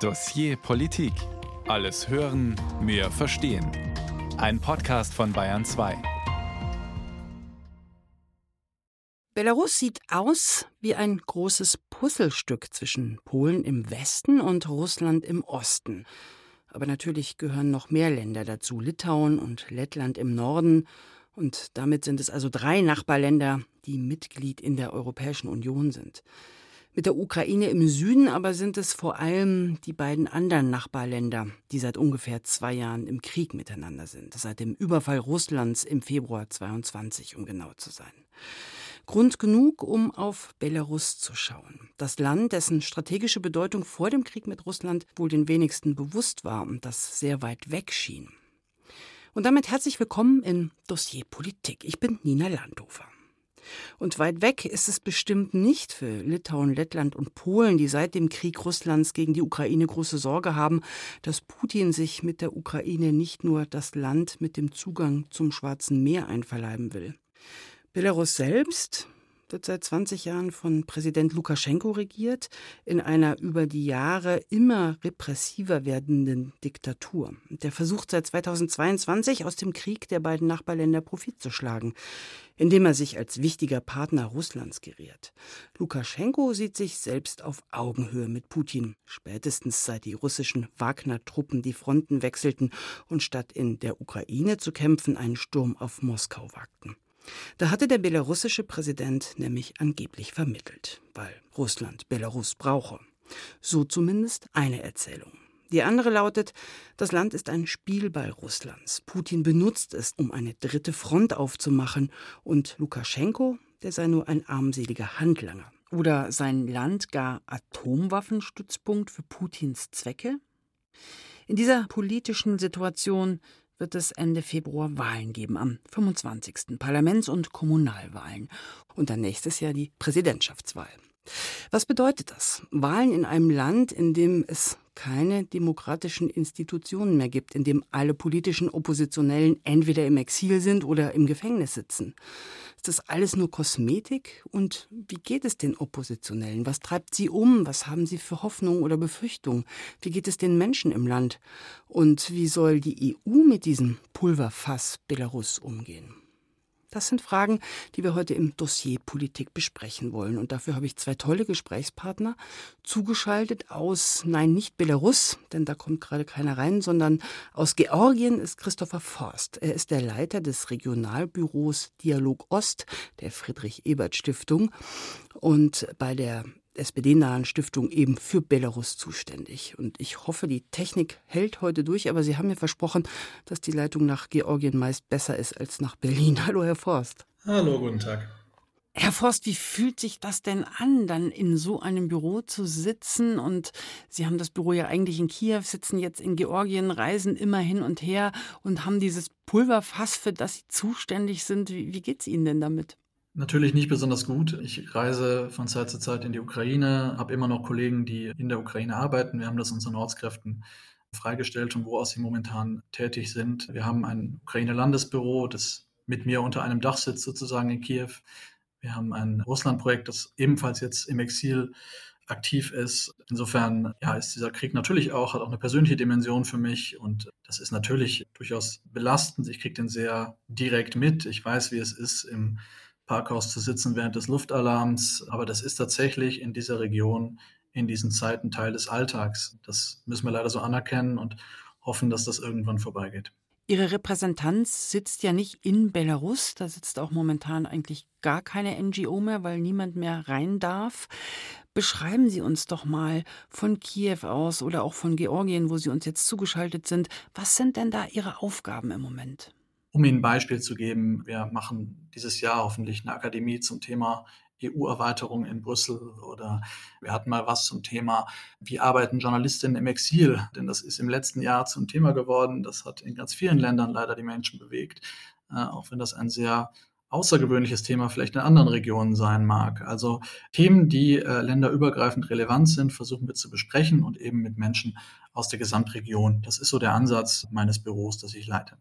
Dossier Politik. Alles hören, mehr verstehen. Ein Podcast von Bayern 2. Belarus sieht aus wie ein großes Puzzlestück zwischen Polen im Westen und Russland im Osten. Aber natürlich gehören noch mehr Länder dazu, Litauen und Lettland im Norden. Und damit sind es also drei Nachbarländer, die Mitglied in der Europäischen Union sind. Mit der Ukraine im Süden aber sind es vor allem die beiden anderen Nachbarländer, die seit ungefähr zwei Jahren im Krieg miteinander sind. Seit dem Überfall Russlands im Februar 22, um genau zu sein. Grund genug, um auf Belarus zu schauen. Das Land, dessen strategische Bedeutung vor dem Krieg mit Russland wohl den wenigsten bewusst war und das sehr weit weg schien. Und damit herzlich willkommen in Dossier Politik. Ich bin Nina Landhofer. Und weit weg ist es bestimmt nicht für Litauen, Lettland und Polen, die seit dem Krieg Russlands gegen die Ukraine große Sorge haben, dass Putin sich mit der Ukraine nicht nur das Land mit dem Zugang zum Schwarzen Meer einverleiben will. Belarus selbst wird seit 20 Jahren von Präsident Lukaschenko regiert, in einer über die Jahre immer repressiver werdenden Diktatur. Der versucht seit 2022 aus dem Krieg der beiden Nachbarländer Profit zu schlagen, indem er sich als wichtiger Partner Russlands geriert. Lukaschenko sieht sich selbst auf Augenhöhe mit Putin, spätestens seit die russischen Wagner-Truppen die Fronten wechselten und statt in der Ukraine zu kämpfen, einen Sturm auf Moskau wagten. Da hatte der belarussische Präsident nämlich angeblich vermittelt, weil Russland Belarus brauche. So zumindest eine Erzählung. Die andere lautet, das Land ist ein Spielball Russlands. Putin benutzt es, um eine dritte Front aufzumachen. Und Lukaschenko, der sei nur ein armseliger Handlanger. Oder sein Land gar Atomwaffenstützpunkt für Putins Zwecke? In dieser politischen Situation wird es Ende Februar Wahlen geben, am 25. Parlaments- und Kommunalwahlen. Und dann nächstes Jahr die Präsidentschaftswahl. Was bedeutet das? Wahlen in einem Land, in dem es keine demokratischen Institutionen mehr gibt, in dem alle politischen Oppositionellen entweder im Exil sind oder im Gefängnis sitzen. Ist das alles nur Kosmetik? Und wie geht es den Oppositionellen? Was treibt sie um? Was haben sie für Hoffnungen oder Befürchtungen? Wie geht es den Menschen im Land? Und wie soll die EU mit diesem Pulverfass Belarus umgehen? Das sind Fragen, die wir heute im Dossier Politik besprechen wollen. Und dafür habe ich zwei tolle Gesprächspartner zugeschaltet aus, nein, nicht Belarus, denn da kommt gerade keiner rein, sondern aus Georgien ist Christopher Forst. Er ist der Leiter des Regionalbüros Dialog Ost der Friedrich-Ebert-Stiftung. Und bei der SPD-nahen Stiftung eben für Belarus zuständig. Und ich hoffe, die Technik hält heute durch, aber Sie haben mir versprochen, dass die Leitung nach Georgien meist besser ist als nach Berlin. Hallo, Herr Forst. Hallo, guten Tag. Herr Forst, wie fühlt sich das denn an, dann in so einem Büro zu sitzen? Und Sie haben das Büro ja eigentlich in Kiew, sitzen jetzt in Georgien, reisen immer hin und her und haben dieses Pulverfass, für das Sie zuständig sind. Wie, wie geht es Ihnen denn damit? Natürlich nicht besonders gut. Ich reise von Zeit zu Zeit in die Ukraine, habe immer noch Kollegen, die in der Ukraine arbeiten. Wir haben das unseren Ortskräften freigestellt, von wo aus sie momentan tätig sind. Wir haben ein Ukraine-Landesbüro, das mit mir unter einem Dach sitzt, sozusagen in Kiew. Wir haben ein Russland-Projekt, das ebenfalls jetzt im Exil aktiv ist. Insofern ja, ist dieser Krieg natürlich auch, hat auch eine persönliche Dimension für mich und das ist natürlich durchaus belastend. Ich kriege den sehr direkt mit. Ich weiß, wie es ist, im Parkhaus zu sitzen während des Luftalarms. Aber das ist tatsächlich in dieser Region in diesen Zeiten Teil des Alltags. Das müssen wir leider so anerkennen und hoffen, dass das irgendwann vorbeigeht. Ihre Repräsentanz sitzt ja nicht in Belarus, da sitzt auch momentan eigentlich gar keine NGO mehr, weil niemand mehr rein darf. Beschreiben Sie uns doch mal von Kiew aus oder auch von Georgien, wo Sie uns jetzt zugeschaltet sind, was sind denn da Ihre Aufgaben im Moment? Um Ihnen ein Beispiel zu geben, wir machen dieses Jahr hoffentlich eine Akademie zum Thema EU-Erweiterung in Brüssel oder wir hatten mal was zum Thema, wie arbeiten Journalistinnen im Exil, denn das ist im letzten Jahr zum Thema geworden. Das hat in ganz vielen Ländern leider die Menschen bewegt, äh, auch wenn das ein sehr außergewöhnliches Thema vielleicht in anderen Regionen sein mag. Also Themen, die äh, länderübergreifend relevant sind, versuchen wir zu besprechen und eben mit Menschen aus der Gesamtregion. Das ist so der Ansatz meines Büros, das ich leite.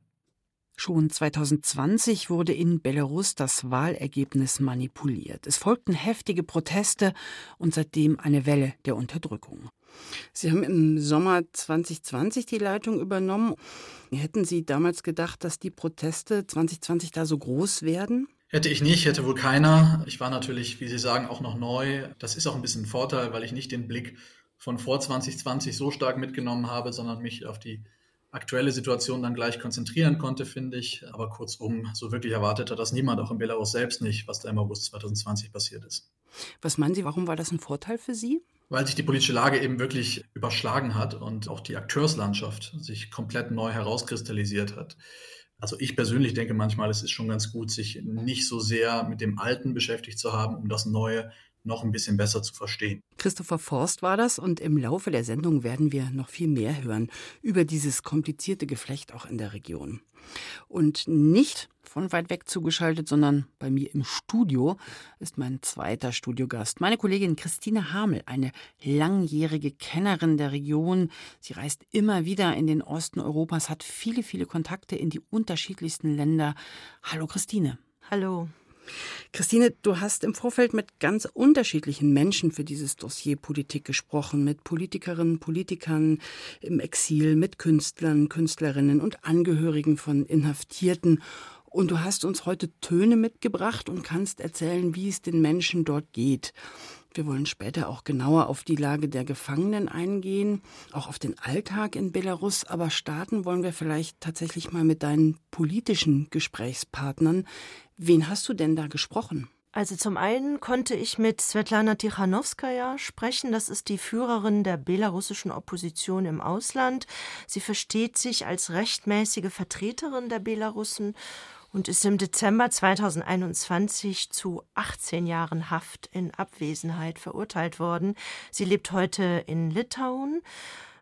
Schon 2020 wurde in Belarus das Wahlergebnis manipuliert. Es folgten heftige Proteste und seitdem eine Welle der Unterdrückung. Sie haben im Sommer 2020 die Leitung übernommen. Hätten Sie damals gedacht, dass die Proteste 2020 da so groß werden? Hätte ich nicht, hätte wohl keiner. Ich war natürlich, wie Sie sagen, auch noch neu. Das ist auch ein bisschen ein Vorteil, weil ich nicht den Blick von vor 2020 so stark mitgenommen habe, sondern mich auf die aktuelle Situation dann gleich konzentrieren konnte, finde ich. Aber kurzum, so wirklich erwartet hat das niemand, auch in Belarus selbst nicht, was da im August 2020 passiert ist. Was meinen Sie, warum war das ein Vorteil für Sie? Weil sich die politische Lage eben wirklich überschlagen hat und auch die Akteurslandschaft sich komplett neu herauskristallisiert hat. Also ich persönlich denke manchmal, es ist schon ganz gut, sich nicht so sehr mit dem Alten beschäftigt zu haben, um das Neue noch ein bisschen besser zu verstehen. Christopher Forst war das und im Laufe der Sendung werden wir noch viel mehr hören über dieses komplizierte Geflecht auch in der Region. Und nicht von weit weg zugeschaltet, sondern bei mir im Studio ist mein zweiter Studiogast, meine Kollegin Christine Hamel, eine langjährige Kennerin der Region. Sie reist immer wieder in den Osten Europas, hat viele, viele Kontakte in die unterschiedlichsten Länder. Hallo Christine. Hallo. Christine, du hast im Vorfeld mit ganz unterschiedlichen Menschen für dieses Dossier Politik gesprochen, mit Politikerinnen, Politikern im Exil, mit Künstlern, Künstlerinnen und Angehörigen von Inhaftierten. Und du hast uns heute Töne mitgebracht und kannst erzählen, wie es den Menschen dort geht. Wir wollen später auch genauer auf die Lage der Gefangenen eingehen, auch auf den Alltag in Belarus, aber starten wollen wir vielleicht tatsächlich mal mit deinen politischen Gesprächspartnern. Wen hast du denn da gesprochen? Also zum einen konnte ich mit Svetlana Tichanowskaja sprechen. Das ist die Führerin der belarussischen Opposition im Ausland. Sie versteht sich als rechtmäßige Vertreterin der Belarussen und ist im Dezember 2021 zu 18 Jahren Haft in Abwesenheit verurteilt worden. Sie lebt heute in Litauen.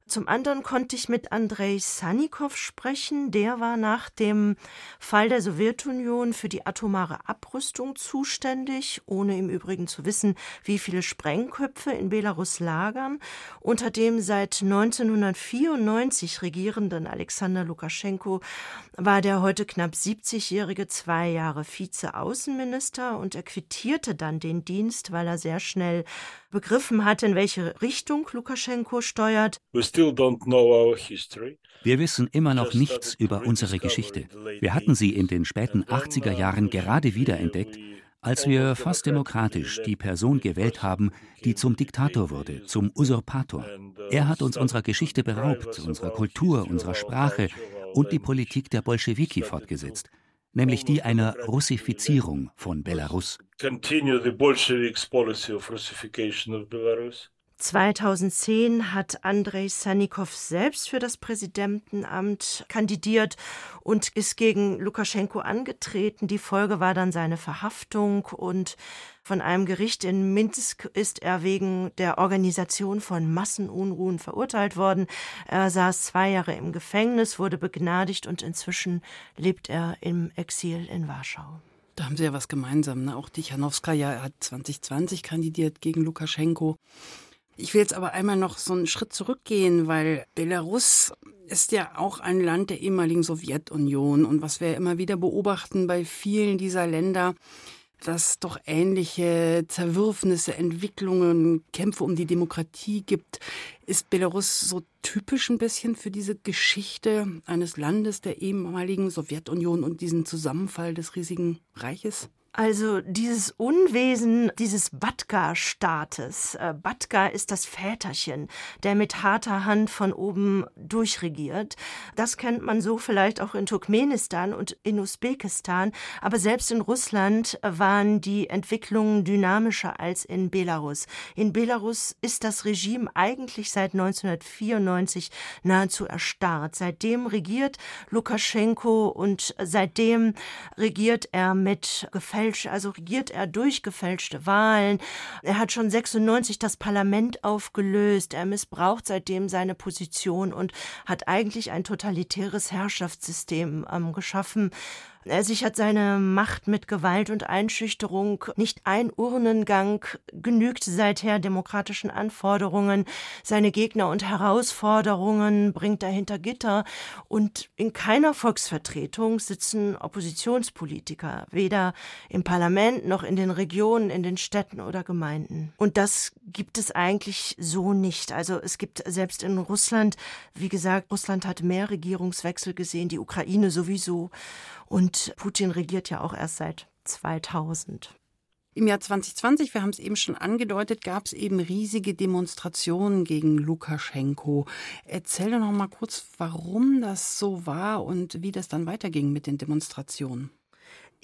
Zum anderen konnte ich mit Andrei Sanikow sprechen. Der war nach dem Fall der Sowjetunion für die atomare Abrüstung zuständig, ohne im Übrigen zu wissen, wie viele Sprengköpfe in Belarus lagern. Unter dem seit 1994 regierenden Alexander Lukaschenko war der heute knapp 70-jährige zwei Jahre Vize-Außenminister und er quittierte dann den Dienst, weil er sehr schnell begriffen hat, in welche Richtung Lukaschenko steuert. Wir wissen immer noch nichts über unsere Geschichte. Wir hatten sie in den späten 80er Jahren gerade wiederentdeckt, als wir fast demokratisch die Person gewählt haben, die zum Diktator wurde, zum Usurpator. Er hat uns unserer Geschichte beraubt, unserer Kultur, unserer Sprache und die Politik der Bolschewiki fortgesetzt nämlich die einer Russifizierung von Belarus. 2010 hat Andrei Sanikow selbst für das Präsidentenamt kandidiert und ist gegen Lukaschenko angetreten. Die Folge war dann seine Verhaftung und von einem Gericht in Minsk ist er wegen der Organisation von Massenunruhen verurteilt worden. Er saß zwei Jahre im Gefängnis, wurde begnadigt und inzwischen lebt er im Exil in Warschau. Da haben Sie ja was gemeinsam. Ne? Auch Tichanowskaja hat 2020 kandidiert gegen Lukaschenko. Ich will jetzt aber einmal noch so einen Schritt zurückgehen, weil Belarus ist ja auch ein Land der ehemaligen Sowjetunion. Und was wir immer wieder beobachten bei vielen dieser Länder, dass doch ähnliche Zerwürfnisse, Entwicklungen, Kämpfe um die Demokratie gibt. Ist Belarus so typisch ein bisschen für diese Geschichte eines Landes der ehemaligen Sowjetunion und diesen Zusammenfall des riesigen Reiches? Also dieses Unwesen dieses Batka-Staates. Äh, Batka ist das Väterchen, der mit harter Hand von oben durchregiert. Das kennt man so vielleicht auch in Turkmenistan und in Usbekistan. Aber selbst in Russland waren die Entwicklungen dynamischer als in Belarus. In Belarus ist das Regime eigentlich seit 1994 nahezu erstarrt. Seitdem regiert Lukaschenko und seitdem regiert er mit Gefälligkeit gefälscht, also regiert er durch gefälschte Wahlen. Er hat schon 96 das Parlament aufgelöst. Er missbraucht seitdem seine Position und hat eigentlich ein totalitäres Herrschaftssystem ähm, geschaffen. Er sichert seine Macht mit Gewalt und Einschüchterung. Nicht ein Urnengang genügt seither demokratischen Anforderungen. Seine Gegner und Herausforderungen bringt er hinter Gitter. Und in keiner Volksvertretung sitzen Oppositionspolitiker, weder im Parlament noch in den Regionen, in den Städten oder Gemeinden. Und das gibt es eigentlich so nicht. Also es gibt selbst in Russland, wie gesagt, Russland hat mehr Regierungswechsel gesehen, die Ukraine sowieso. Und Putin regiert ja auch erst seit 2000. Im Jahr 2020, wir haben es eben schon angedeutet, gab es eben riesige Demonstrationen gegen Lukaschenko. Erzähl doch noch mal kurz, warum das so war und wie das dann weiterging mit den Demonstrationen.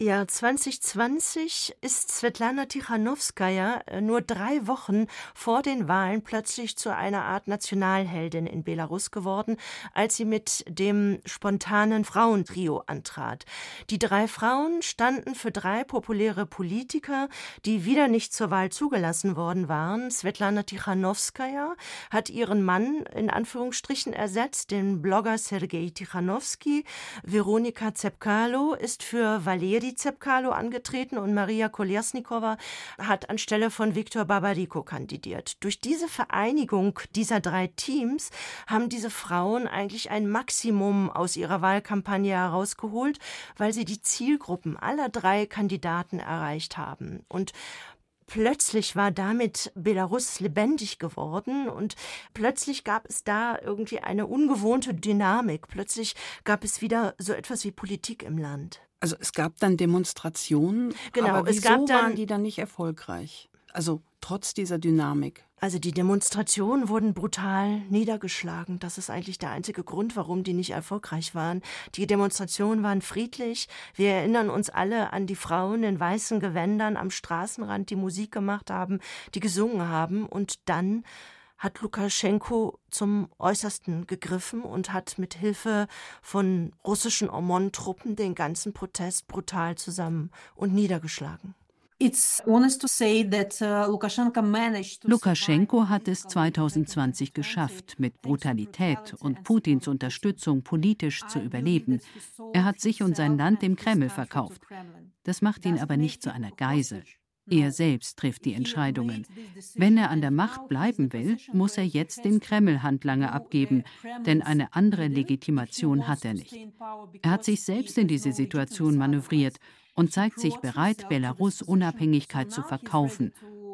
Ja, 2020 ist Svetlana Tichanowskaja äh, nur drei Wochen vor den Wahlen plötzlich zu einer Art Nationalheldin in Belarus geworden, als sie mit dem spontanen Frauentrio antrat. Die drei Frauen standen für drei populäre Politiker, die wieder nicht zur Wahl zugelassen worden waren. Svetlana Tichanowskaja hat ihren Mann in Anführungsstrichen ersetzt, den Blogger Sergei Tichanowski. Veronika Zepkalo ist für Valeri Zepkalo angetreten und Maria Kolersnikova hat anstelle von Viktor Babariko kandidiert. Durch diese Vereinigung dieser drei Teams haben diese Frauen eigentlich ein Maximum aus ihrer Wahlkampagne herausgeholt, weil sie die Zielgruppen aller drei Kandidaten erreicht haben. Und plötzlich war damit Belarus lebendig geworden und plötzlich gab es da irgendwie eine ungewohnte Dynamik. Plötzlich gab es wieder so etwas wie Politik im Land. Also es gab dann Demonstrationen, genau, aber wieso es gab dann, waren die dann nicht erfolgreich? Also trotz dieser Dynamik. Also die Demonstrationen wurden brutal niedergeschlagen. Das ist eigentlich der einzige Grund, warum die nicht erfolgreich waren. Die Demonstrationen waren friedlich. Wir erinnern uns alle an die Frauen in weißen Gewändern am Straßenrand, die Musik gemacht haben, die gesungen haben und dann hat Lukaschenko zum Äußersten gegriffen und hat mit Hilfe von russischen OMON-Truppen den ganzen Protest brutal zusammen und niedergeschlagen. Uh, Lukaschenko hat es 2020 geschafft, mit Brutalität und Putins Unterstützung politisch zu überleben. Er hat sich und sein Land dem Kreml verkauft. Das macht ihn aber nicht zu einer Geisel. Er selbst trifft die Entscheidungen. Wenn er an der Macht bleiben will, muss er jetzt den Kreml-Handlanger abgeben, denn eine andere Legitimation hat er nicht. Er hat sich selbst in diese Situation manövriert und zeigt sich bereit, Belarus Unabhängigkeit zu verkaufen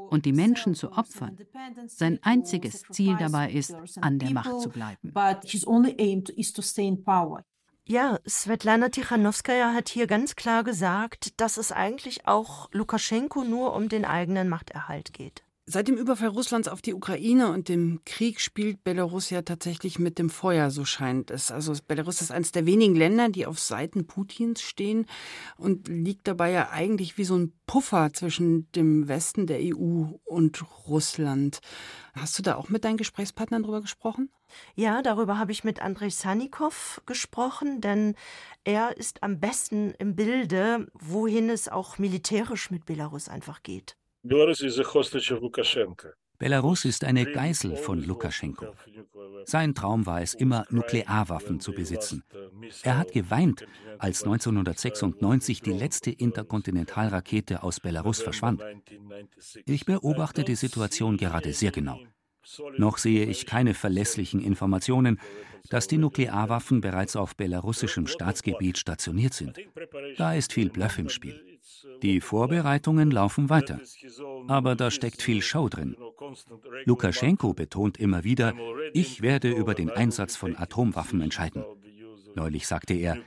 und die Menschen zu opfern. Sein einziges Ziel dabei ist, an der Macht zu bleiben. Ja, Svetlana Tichanowskaja hat hier ganz klar gesagt, dass es eigentlich auch Lukaschenko nur um den eigenen Machterhalt geht. Seit dem Überfall Russlands auf die Ukraine und dem Krieg spielt Belarus ja tatsächlich mit dem Feuer, so scheint es. Also Belarus ist eines der wenigen Länder, die auf Seiten Putins stehen und liegt dabei ja eigentlich wie so ein Puffer zwischen dem Westen der EU und Russland. Hast du da auch mit deinen Gesprächspartnern drüber gesprochen? Ja, darüber habe ich mit Andrei Sanikow gesprochen, denn er ist am besten im Bilde, wohin es auch militärisch mit Belarus einfach geht. Belarus ist eine Geisel von Lukaschenko. Sein Traum war es immer, Nuklearwaffen zu besitzen. Er hat geweint, als 1996 die letzte Interkontinentalrakete aus Belarus verschwand. Ich beobachte die Situation gerade sehr genau. Noch sehe ich keine verlässlichen Informationen, dass die Nuklearwaffen bereits auf belarussischem Staatsgebiet stationiert sind. Da ist viel Bluff im Spiel. Die Vorbereitungen laufen weiter. Aber da steckt viel Show drin. Lukaschenko betont immer wieder, ich werde über den Einsatz von Atomwaffen entscheiden. Neulich sagte er,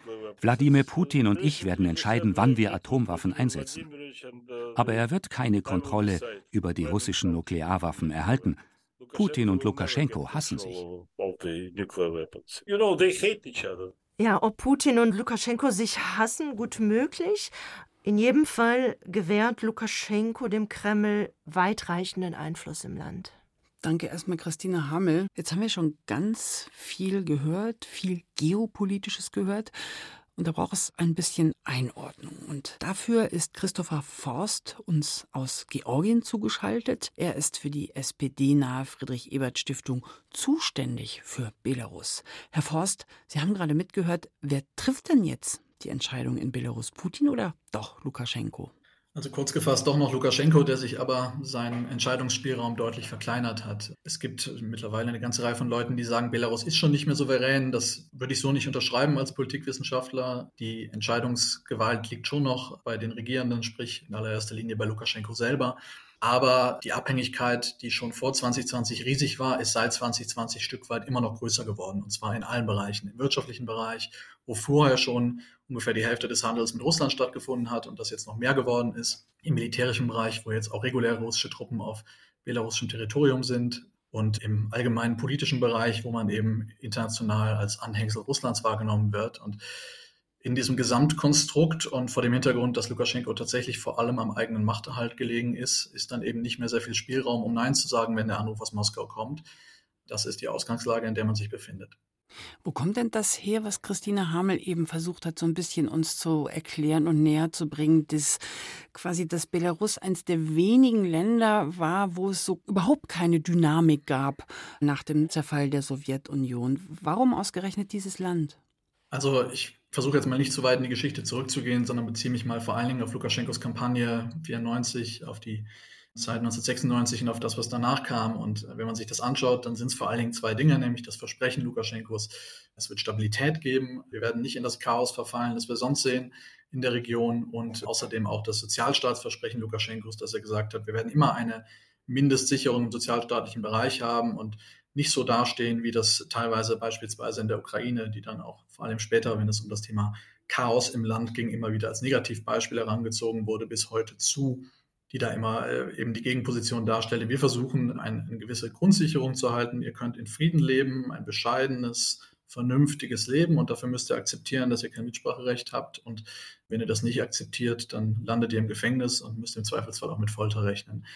Wladimir Putin und ich werden entscheiden, wann wir Atomwaffen einsetzen. Aber er wird keine Kontrolle über die russischen Nuklearwaffen erhalten. Putin und Lukaschenko hassen sich. Ja, ob Putin und Lukaschenko sich hassen, gut möglich. In jedem Fall gewährt Lukaschenko dem Kreml weitreichenden Einfluss im Land. Danke erstmal, Christina Hammel. Jetzt haben wir schon ganz viel gehört, viel Geopolitisches gehört. Und da braucht es ein bisschen Einordnung. Und dafür ist Christopher Forst uns aus Georgien zugeschaltet. Er ist für die SPD-nahe Friedrich-Ebert-Stiftung zuständig für Belarus. Herr Forst, Sie haben gerade mitgehört, wer trifft denn jetzt die Entscheidung in Belarus Putin oder doch Lukaschenko? Also kurz gefasst doch noch Lukaschenko, der sich aber seinen Entscheidungsspielraum deutlich verkleinert hat. Es gibt mittlerweile eine ganze Reihe von Leuten, die sagen, Belarus ist schon nicht mehr souverän. Das würde ich so nicht unterschreiben als Politikwissenschaftler. Die Entscheidungsgewalt liegt schon noch bei den Regierenden, sprich in allererster Linie bei Lukaschenko selber. Aber die Abhängigkeit, die schon vor 2020 riesig war, ist seit 2020 Stück weit immer noch größer geworden. Und zwar in allen Bereichen. Im wirtschaftlichen Bereich, wo vorher schon ungefähr die Hälfte des Handels mit Russland stattgefunden hat und das jetzt noch mehr geworden ist. Im militärischen Bereich, wo jetzt auch reguläre russische Truppen auf belarussischem Territorium sind. Und im allgemeinen politischen Bereich, wo man eben international als Anhängsel Russlands wahrgenommen wird. Und in diesem Gesamtkonstrukt und vor dem Hintergrund, dass Lukaschenko tatsächlich vor allem am eigenen Machterhalt gelegen ist, ist dann eben nicht mehr sehr viel Spielraum, um Nein zu sagen, wenn der Anruf aus Moskau kommt. Das ist die Ausgangslage, in der man sich befindet. Wo kommt denn das her, was Christine Hamel eben versucht hat, so ein bisschen uns zu erklären und näher zu bringen, dass quasi das Belarus eines der wenigen Länder war, wo es so überhaupt keine Dynamik gab nach dem Zerfall der Sowjetunion. Warum ausgerechnet dieses Land? Also ich versuche jetzt mal nicht zu weit in die Geschichte zurückzugehen, sondern beziehe mich mal vor allen Dingen auf Lukaschenkos Kampagne 94, auf die Zeit 1996 und auf das, was danach kam. Und wenn man sich das anschaut, dann sind es vor allen Dingen zwei Dinge, nämlich das Versprechen Lukaschenkos, es wird Stabilität geben, wir werden nicht in das Chaos verfallen, das wir sonst sehen in der Region. Und außerdem auch das Sozialstaatsversprechen Lukaschenkos, dass er gesagt hat, wir werden immer eine Mindestsicherung im sozialstaatlichen Bereich haben. Und nicht so dastehen, wie das teilweise beispielsweise in der Ukraine, die dann auch vor allem später, wenn es um das Thema Chaos im Land ging, immer wieder als Negativbeispiel herangezogen wurde, bis heute zu, die da immer äh, eben die Gegenposition darstelle. Wir versuchen, ein, eine gewisse Grundsicherung zu halten. Ihr könnt in Frieden leben, ein bescheidenes, vernünftiges Leben und dafür müsst ihr akzeptieren, dass ihr kein Mitspracherecht habt. Und wenn ihr das nicht akzeptiert, dann landet ihr im Gefängnis und müsst im Zweifelsfall auch mit Folter rechnen.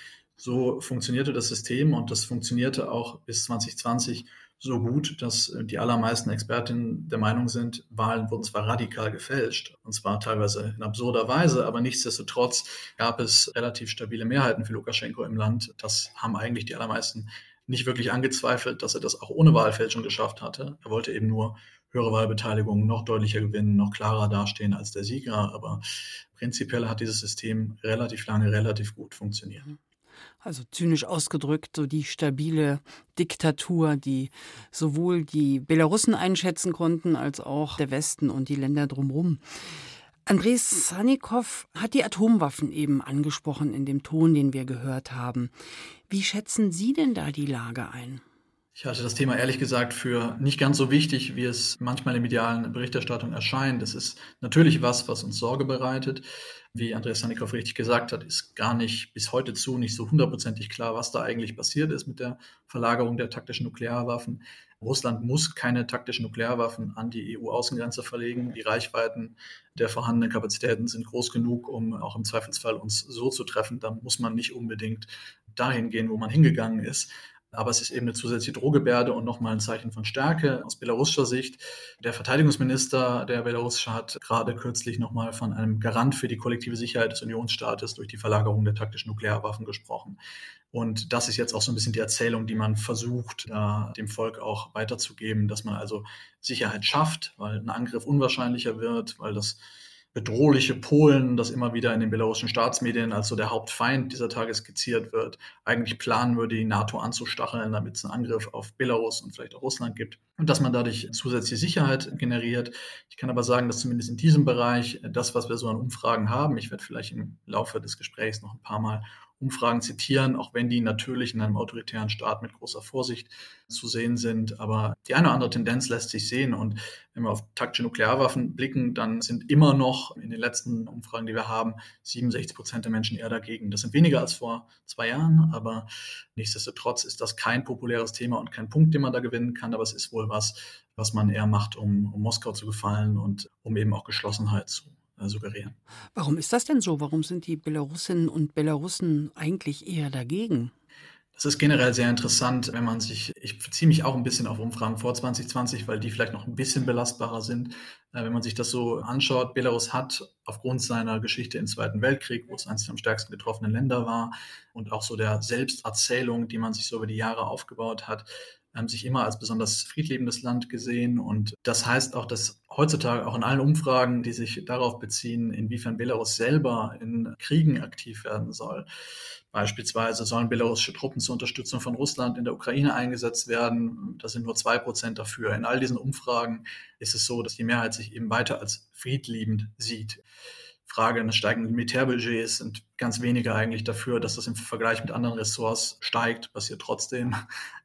So funktionierte das System und das funktionierte auch bis 2020 so gut, dass die allermeisten Expertinnen der Meinung sind, Wahlen wurden zwar radikal gefälscht, und zwar teilweise in absurder Weise, aber nichtsdestotrotz gab es relativ stabile Mehrheiten für Lukaschenko im Land. Das haben eigentlich die allermeisten nicht wirklich angezweifelt, dass er das auch ohne Wahlfälschung geschafft hatte. Er wollte eben nur höhere Wahlbeteiligung, noch deutlicher gewinnen, noch klarer dastehen als der Sieger. Aber prinzipiell hat dieses System relativ lange relativ gut funktioniert. Also zynisch ausgedrückt, so die stabile Diktatur, die sowohl die Belarussen einschätzen konnten, als auch der Westen und die Länder drumherum. Andrei Sanikow hat die Atomwaffen eben angesprochen in dem Ton, den wir gehört haben. Wie schätzen Sie denn da die Lage ein? Ich halte das Thema ehrlich gesagt für nicht ganz so wichtig, wie es manchmal in medialen Berichterstattung erscheint. Das ist natürlich was, was uns Sorge bereitet. Wie Andreas Sanikow richtig gesagt hat, ist gar nicht bis heute zu nicht so hundertprozentig klar, was da eigentlich passiert ist mit der Verlagerung der taktischen Nuklearwaffen. Russland muss keine taktischen Nuklearwaffen an die EU-Außengrenze verlegen. Die Reichweiten der vorhandenen Kapazitäten sind groß genug, um auch im Zweifelsfall uns so zu treffen. Da muss man nicht unbedingt dahin gehen, wo man hingegangen ist. Aber es ist eben eine zusätzliche Drohgebärde und nochmal ein Zeichen von Stärke aus belarussischer Sicht. Der Verteidigungsminister der belarussische hat gerade kürzlich nochmal von einem Garant für die kollektive Sicherheit des Unionsstaates durch die Verlagerung der taktischen Nuklearwaffen gesprochen. Und das ist jetzt auch so ein bisschen die Erzählung, die man versucht, da dem Volk auch weiterzugeben, dass man also Sicherheit schafft, weil ein Angriff unwahrscheinlicher wird, weil das bedrohliche Polen, das immer wieder in den belarussischen Staatsmedien als so der Hauptfeind dieser Tage skizziert wird, eigentlich planen würde, die NATO anzustacheln, damit es einen Angriff auf Belarus und vielleicht auch Russland gibt und dass man dadurch zusätzliche Sicherheit generiert. Ich kann aber sagen, dass zumindest in diesem Bereich das, was wir so an Umfragen haben, ich werde vielleicht im Laufe des Gesprächs noch ein paar Mal Umfragen zitieren, auch wenn die natürlich in einem autoritären Staat mit großer Vorsicht zu sehen sind. Aber die eine oder andere Tendenz lässt sich sehen. Und wenn wir auf taktische Nuklearwaffen blicken, dann sind immer noch in den letzten Umfragen, die wir haben, 67 Prozent der Menschen eher dagegen. Das sind weniger als vor zwei Jahren, aber nichtsdestotrotz ist das kein populäres Thema und kein Punkt, den man da gewinnen kann. Aber es ist wohl was, was man eher macht, um, um Moskau zu gefallen und um eben auch Geschlossenheit zu suggerieren. Warum ist das denn so? Warum sind die Belarusinnen und Belarussen eigentlich eher dagegen? Das ist generell sehr interessant, wenn man sich, ich beziehe mich auch ein bisschen auf Umfragen vor 2020, weil die vielleicht noch ein bisschen belastbarer sind. Äh, wenn man sich das so anschaut, Belarus hat aufgrund seiner Geschichte im Zweiten Weltkrieg, wo es eines der am stärksten getroffenen Länder war und auch so der Selbsterzählung, die man sich so über die Jahre aufgebaut hat, haben sich immer als besonders friedliebendes Land gesehen. Und das heißt auch, dass heutzutage auch in allen Umfragen, die sich darauf beziehen, inwiefern Belarus selber in Kriegen aktiv werden soll, Beispielsweise sollen belarussische Truppen zur Unterstützung von Russland in der Ukraine eingesetzt werden. Da sind nur zwei Prozent dafür. In all diesen Umfragen ist es so, dass die Mehrheit sich eben weiter als friedliebend sieht. Frage eines steigenden Militärbudgets sind ganz wenige eigentlich dafür, dass das im Vergleich mit anderen Ressorts steigt, passiert trotzdem.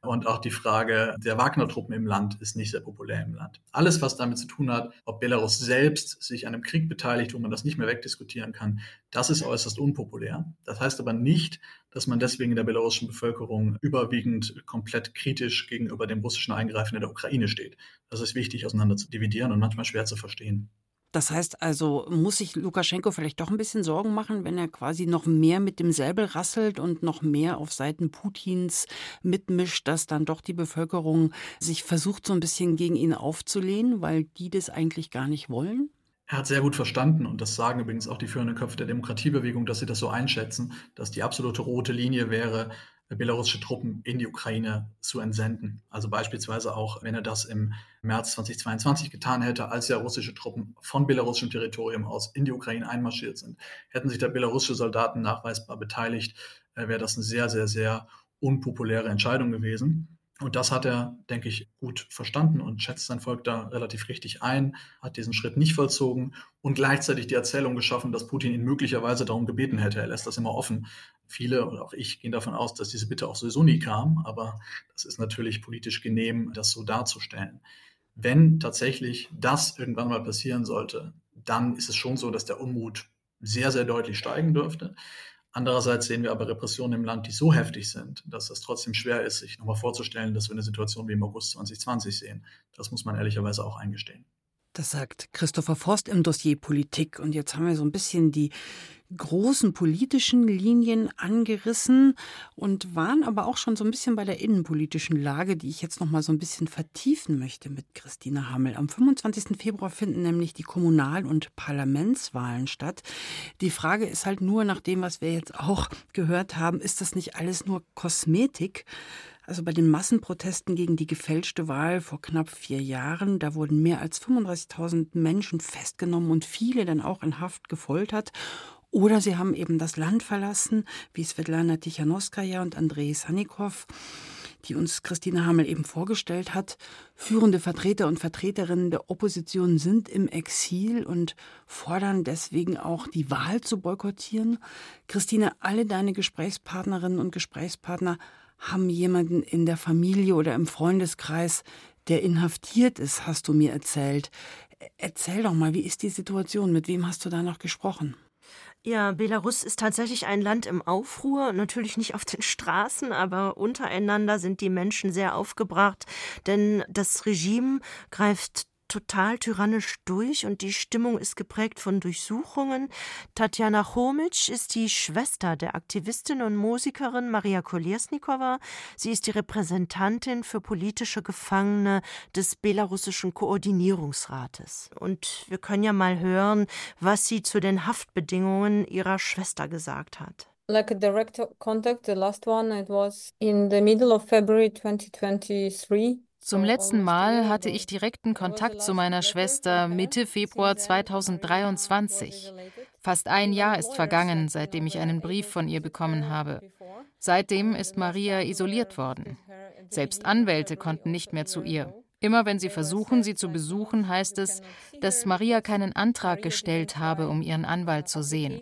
Und auch die Frage der Wagner-Truppen im Land ist nicht sehr populär im Land. Alles, was damit zu tun hat, ob Belarus selbst sich an einem Krieg beteiligt, wo man das nicht mehr wegdiskutieren kann, das ist äußerst unpopulär. Das heißt aber nicht, dass man deswegen in der belarussischen Bevölkerung überwiegend komplett kritisch gegenüber dem russischen Eingreifen in der Ukraine steht. Das ist wichtig auseinander zu dividieren und manchmal schwer zu verstehen. Das heißt also, muss sich Lukaschenko vielleicht doch ein bisschen Sorgen machen, wenn er quasi noch mehr mit dem Säbel rasselt und noch mehr auf Seiten Putins mitmischt, dass dann doch die Bevölkerung sich versucht, so ein bisschen gegen ihn aufzulehnen, weil die das eigentlich gar nicht wollen? Er hat sehr gut verstanden, und das sagen übrigens auch die führenden Köpfe der Demokratiebewegung, dass sie das so einschätzen, dass die absolute rote Linie wäre, belarussische Truppen in die Ukraine zu entsenden. Also beispielsweise auch, wenn er das im März 2022 getan hätte, als ja russische Truppen von belarussischem Territorium aus in die Ukraine einmarschiert sind, hätten sich da belarussische Soldaten nachweisbar beteiligt, äh, wäre das eine sehr, sehr, sehr unpopuläre Entscheidung gewesen. Und das hat er, denke ich, gut verstanden und schätzt sein Volk da relativ richtig ein, hat diesen Schritt nicht vollzogen und gleichzeitig die Erzählung geschaffen, dass Putin ihn möglicherweise darum gebeten hätte. Er lässt das immer offen. Viele und auch ich gehen davon aus, dass diese Bitte auch sowieso nie kam, aber das ist natürlich politisch genehm, das so darzustellen. Wenn tatsächlich das irgendwann mal passieren sollte, dann ist es schon so, dass der Unmut sehr, sehr deutlich steigen dürfte. Andererseits sehen wir aber Repressionen im Land, die so heftig sind, dass es trotzdem schwer ist, sich nochmal vorzustellen, dass wir eine Situation wie im August 2020 sehen. Das muss man ehrlicherweise auch eingestehen. Das sagt Christopher Forst im Dossier Politik. Und jetzt haben wir so ein bisschen die großen politischen Linien angerissen und waren aber auch schon so ein bisschen bei der innenpolitischen Lage, die ich jetzt noch mal so ein bisschen vertiefen möchte mit Christina Hammel. Am 25. Februar finden nämlich die Kommunal- und Parlamentswahlen statt. Die Frage ist halt nur nach dem, was wir jetzt auch gehört haben, ist das nicht alles nur Kosmetik? Also bei den Massenprotesten gegen die gefälschte Wahl vor knapp vier Jahren, da wurden mehr als 35.000 Menschen festgenommen und viele dann auch in Haft gefoltert. Oder sie haben eben das Land verlassen, wie Svetlana Tichanowskaja und Andrei Sanikow, die uns Christine Hamel eben vorgestellt hat. Führende Vertreter und Vertreterinnen der Opposition sind im Exil und fordern deswegen auch, die Wahl zu boykottieren. Christine, alle deine Gesprächspartnerinnen und Gesprächspartner haben jemanden in der Familie oder im Freundeskreis, der inhaftiert ist, hast du mir erzählt. Erzähl doch mal, wie ist die Situation? Mit wem hast du da noch gesprochen? Ja, Belarus ist tatsächlich ein Land im Aufruhr. Natürlich nicht auf den Straßen, aber untereinander sind die Menschen sehr aufgebracht, denn das Regime greift total tyrannisch durch und die Stimmung ist geprägt von Durchsuchungen. Tatjana Chomic ist die Schwester der Aktivistin und Musikerin Maria Kolesnikova. Sie ist die Repräsentantin für politische Gefangene des belarussischen Koordinierungsrates. Und wir können ja mal hören, was sie zu den Haftbedingungen ihrer Schwester gesagt hat. Like a direct contact, the last one, it was in the middle of February 2023. Zum letzten Mal hatte ich direkten Kontakt zu meiner Schwester Mitte Februar 2023. Fast ein Jahr ist vergangen, seitdem ich einen Brief von ihr bekommen habe. Seitdem ist Maria isoliert worden. Selbst Anwälte konnten nicht mehr zu ihr. Immer wenn sie versuchen, sie zu besuchen, heißt es, dass Maria keinen Antrag gestellt habe, um ihren Anwalt zu sehen.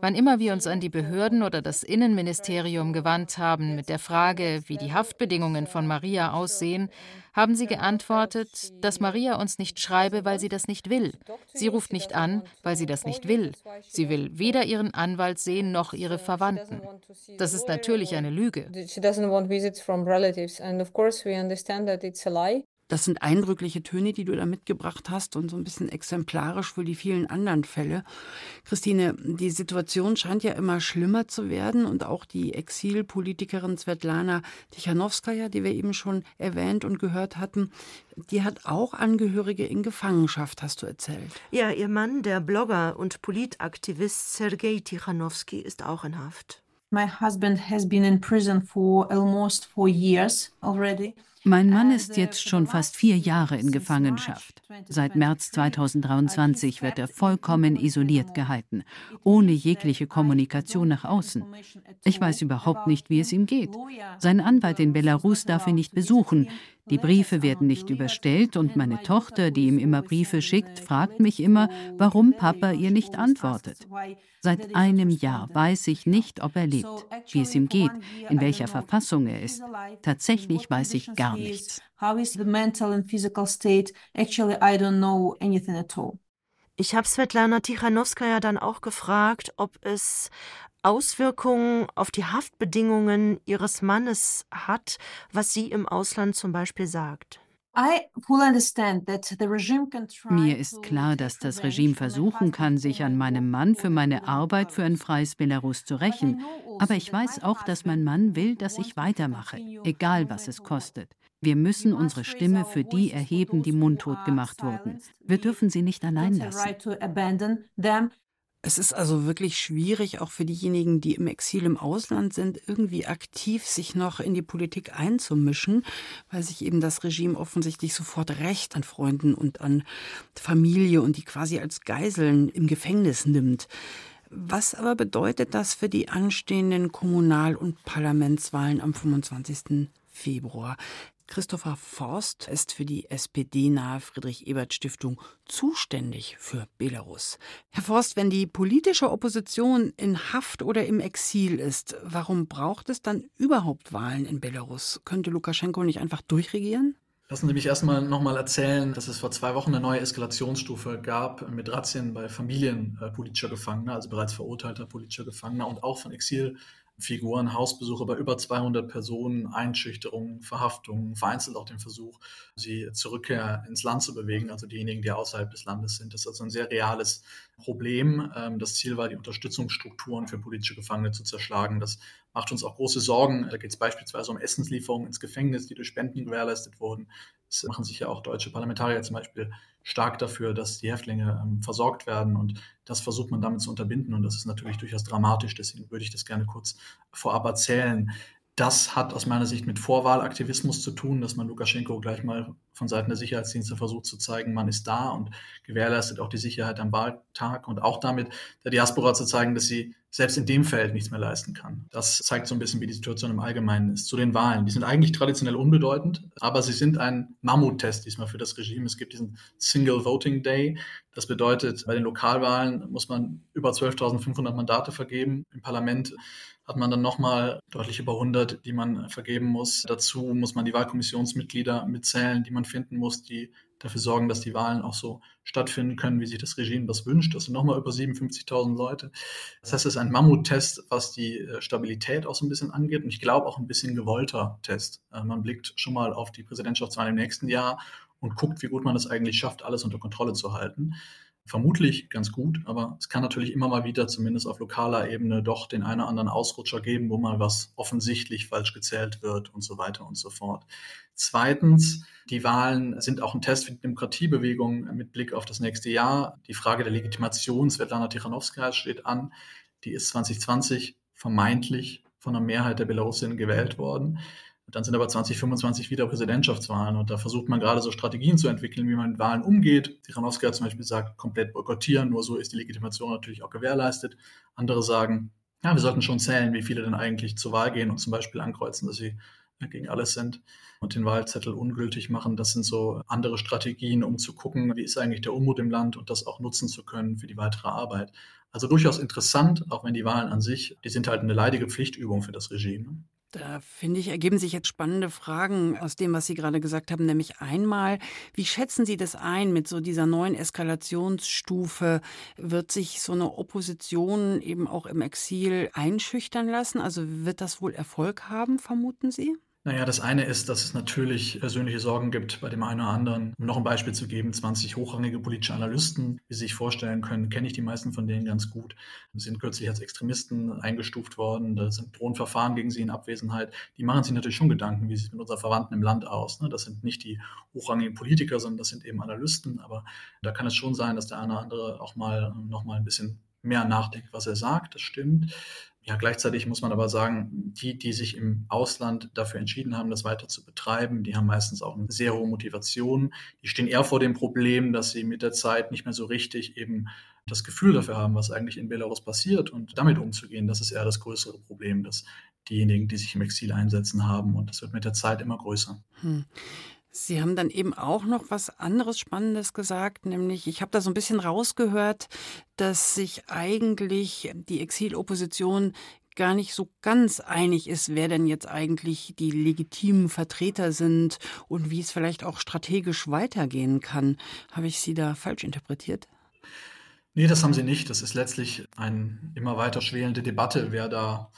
Wann immer wir uns an die Behörden oder das Innenministerium gewandt haben mit der Frage, wie die Haftbedingungen von Maria aussehen, haben sie geantwortet, dass Maria uns nicht schreibe, weil sie das nicht will. Sie ruft nicht an, weil sie das nicht will. Sie will weder ihren Anwalt sehen noch ihre Verwandten. Das ist natürlich eine Lüge. Das sind eindrückliche Töne, die du da mitgebracht hast und so ein bisschen exemplarisch für die vielen anderen Fälle. Christine, die Situation scheint ja immer schlimmer zu werden und auch die Exilpolitikerin Svetlana Tichanowskaja, die wir eben schon erwähnt und gehört hatten, die hat auch Angehörige in Gefangenschaft, hast du erzählt. Ja, ihr Mann, der Blogger und Politaktivist Sergei Tichanowski, ist auch in Haft. My husband has been in prison for almost four years already. Mein Mann ist jetzt schon fast vier Jahre in Gefangenschaft. Seit März 2023 wird er vollkommen isoliert gehalten, ohne jegliche Kommunikation nach außen. Ich weiß überhaupt nicht, wie es ihm geht. Sein Anwalt in Belarus darf ihn nicht besuchen. Die Briefe werden nicht überstellt und meine Tochter, die ihm immer Briefe schickt, fragt mich immer, warum Papa ihr nicht antwortet. Seit einem Jahr weiß ich nicht, ob er lebt, wie es ihm geht, in welcher Verfassung er ist. Tatsächlich weiß ich gar nichts. Ich habe Svetlana Tichanowskaja dann auch gefragt, ob es Auswirkungen auf die Haftbedingungen ihres Mannes hat, was sie im Ausland zum Beispiel sagt. Mir ist klar, dass das Regime versuchen kann, sich an meinem Mann für meine Arbeit für ein freies Belarus zu rächen. Aber ich weiß auch, dass mein Mann will, dass ich weitermache, egal was es kostet. Wir müssen unsere Stimme für die erheben, die mundtot gemacht wurden. Wir dürfen sie nicht allein lassen. Es ist also wirklich schwierig, auch für diejenigen, die im Exil im Ausland sind, irgendwie aktiv sich noch in die Politik einzumischen, weil sich eben das Regime offensichtlich sofort Recht an Freunden und an Familie und die quasi als Geiseln im Gefängnis nimmt. Was aber bedeutet das für die anstehenden Kommunal- und Parlamentswahlen am 25. Februar? Christopher Forst ist für die SPD-nahe Friedrich-Ebert-Stiftung zuständig für Belarus. Herr Forst, wenn die politische Opposition in Haft oder im Exil ist, warum braucht es dann überhaupt Wahlen in Belarus? Könnte Lukaschenko nicht einfach durchregieren? Lassen Sie mich erstmal nochmal erzählen, dass es vor zwei Wochen eine neue Eskalationsstufe gab mit Razzien bei Familien äh, politischer Gefangener, also bereits verurteilter politischer Gefangener und auch von Exil Figuren, Hausbesuche bei über 200 Personen, Einschüchterungen, Verhaftungen, vereinzelt auch den Versuch, sie zurückkehr ins Land zu bewegen, also diejenigen, die außerhalb des Landes sind. Das ist also ein sehr reales Problem. Ähm, das Ziel war, die Unterstützungsstrukturen für politische Gefangene zu zerschlagen. Das macht uns auch große Sorgen. Da geht es beispielsweise um Essenslieferungen ins Gefängnis, die durch Spenden gewährleistet wurden. Es machen sich ja auch deutsche Parlamentarier zum Beispiel stark dafür, dass die Häftlinge ähm, versorgt werden. Und das versucht man damit zu unterbinden. Und das ist natürlich durchaus dramatisch. Deswegen würde ich das gerne kurz vorab erzählen. Das hat aus meiner Sicht mit Vorwahlaktivismus zu tun, dass man Lukaschenko gleich mal von Seiten der Sicherheitsdienste versucht zu zeigen, man ist da und gewährleistet auch die Sicherheit am Wahltag und auch damit der Diaspora zu zeigen, dass sie selbst in dem Feld nichts mehr leisten kann. Das zeigt so ein bisschen, wie die Situation im Allgemeinen ist. Zu den Wahlen. Die sind eigentlich traditionell unbedeutend, aber sie sind ein Mammuttest diesmal für das Regime. Es gibt diesen Single Voting Day. Das bedeutet, bei den Lokalwahlen muss man über 12.500 Mandate vergeben. Im Parlament hat man dann nochmal deutlich über 100, die man vergeben muss. Dazu muss man die Wahlkommissionsmitglieder mitzählen, die man finden muss, die dafür sorgen, dass die Wahlen auch so stattfinden können, wie sich das Regime das wünscht. Das sind nochmal über 57.000 Leute. Das heißt, es ist ein Mammuttest, was die äh, Stabilität auch so ein bisschen angeht und ich glaube auch ein bisschen gewollter Test. Äh, man blickt schon mal auf die Präsidentschaftswahl im nächsten Jahr und guckt, wie gut man es eigentlich schafft, alles unter Kontrolle zu halten vermutlich ganz gut, aber es kann natürlich immer mal wieder, zumindest auf lokaler Ebene, doch den einen oder anderen Ausrutscher geben, wo mal was offensichtlich falsch gezählt wird und so weiter und so fort. Zweitens, die Wahlen sind auch ein Test für die Demokratiebewegung mit Blick auf das nächste Jahr. Die Frage der Legitimation Svetlana Tichanowskaja steht an. Die ist 2020 vermeintlich von einer Mehrheit der Belarusinnen gewählt worden. Dann sind aber 2025 wieder Präsidentschaftswahlen und da versucht man gerade so Strategien zu entwickeln, wie man mit Wahlen umgeht. Tiranowski hat zum Beispiel gesagt, komplett boykottieren, nur so ist die Legitimation natürlich auch gewährleistet. Andere sagen, ja, wir sollten schon zählen, wie viele denn eigentlich zur Wahl gehen und zum Beispiel ankreuzen, dass sie gegen alles sind und den Wahlzettel ungültig machen. Das sind so andere Strategien, um zu gucken, wie ist eigentlich der Unmut im Land und das auch nutzen zu können für die weitere Arbeit. Also durchaus interessant, auch wenn die Wahlen an sich, die sind halt eine leidige Pflichtübung für das Regime. Da finde ich, ergeben sich jetzt spannende Fragen aus dem, was Sie gerade gesagt haben. Nämlich einmal, wie schätzen Sie das ein mit so dieser neuen Eskalationsstufe? Wird sich so eine Opposition eben auch im Exil einschüchtern lassen? Also wird das wohl Erfolg haben, vermuten Sie? Naja, das eine ist, dass es natürlich persönliche Sorgen gibt bei dem einen oder anderen. Um noch ein Beispiel zu geben, 20 hochrangige politische Analysten, wie Sie sich vorstellen können, kenne ich die meisten von denen ganz gut, sind kürzlich als Extremisten eingestuft worden. Da sind Drohnenverfahren gegen sie in Abwesenheit. Die machen sich natürlich schon Gedanken, wie sieht es mit unseren Verwandten im Land aus. Ne? Das sind nicht die hochrangigen Politiker, sondern das sind eben Analysten. Aber da kann es schon sein, dass der eine oder andere auch mal noch mal ein bisschen mehr nachdenkt, was er sagt. Das stimmt. Ja, gleichzeitig muss man aber sagen, die, die sich im Ausland dafür entschieden haben, das weiter zu betreiben, die haben meistens auch eine sehr hohe Motivation. Die stehen eher vor dem Problem, dass sie mit der Zeit nicht mehr so richtig eben das Gefühl dafür haben, was eigentlich in Belarus passiert und damit umzugehen. Das ist eher das größere Problem, dass diejenigen, die sich im Exil einsetzen haben und das wird mit der Zeit immer größer. Hm. Sie haben dann eben auch noch was anderes Spannendes gesagt, nämlich ich habe da so ein bisschen rausgehört, dass sich eigentlich die Exilopposition gar nicht so ganz einig ist, wer denn jetzt eigentlich die legitimen Vertreter sind und wie es vielleicht auch strategisch weitergehen kann. Habe ich Sie da falsch interpretiert? Nee, das haben Sie nicht. Das ist letztlich eine immer weiter schwelende Debatte, wer da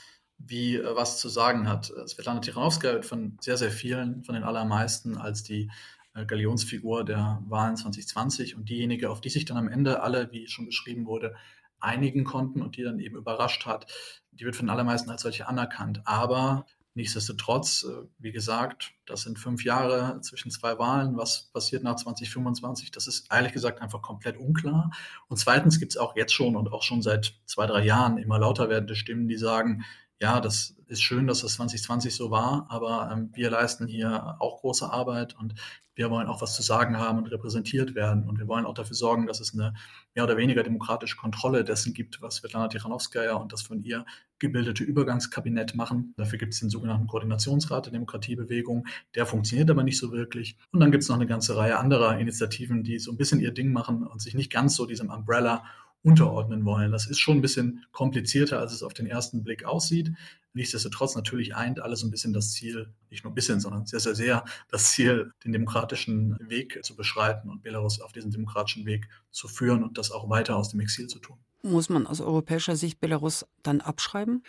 wie äh, was zu sagen hat. Äh, Svetlana Tichanowskaja wird von sehr, sehr vielen, von den allermeisten als die äh, Galionsfigur der Wahlen 2020 und diejenige, auf die sich dann am Ende alle, wie schon beschrieben wurde, einigen konnten und die dann eben überrascht hat, die wird von den allermeisten als solche anerkannt. Aber nichtsdestotrotz, wie gesagt, das sind fünf Jahre zwischen zwei Wahlen. Was passiert nach 2025? Das ist ehrlich gesagt einfach komplett unklar. Und zweitens gibt es auch jetzt schon und auch schon seit zwei, drei Jahren immer lauter werdende Stimmen, die sagen, ja, das ist schön, dass das 2020 so war, aber ähm, wir leisten hier auch große Arbeit und wir wollen auch was zu sagen haben und repräsentiert werden. Und wir wollen auch dafür sorgen, dass es eine mehr oder weniger demokratische Kontrolle dessen gibt, was Svetlana Tichanowskaja und das von ihr gebildete Übergangskabinett machen. Dafür gibt es den sogenannten Koordinationsrat der Demokratiebewegung. Der funktioniert aber nicht so wirklich. Und dann gibt es noch eine ganze Reihe anderer Initiativen, die so ein bisschen ihr Ding machen und sich nicht ganz so diesem Umbrella unterordnen wollen. Das ist schon ein bisschen komplizierter, als es auf den ersten Blick aussieht. Nichtsdestotrotz natürlich eint alles ein bisschen das Ziel, nicht nur ein bisschen, sondern sehr, sehr, sehr das Ziel, den demokratischen Weg zu beschreiten und Belarus auf diesen demokratischen Weg zu führen und das auch weiter aus dem Exil zu tun. Muss man aus europäischer Sicht Belarus dann abschreiben?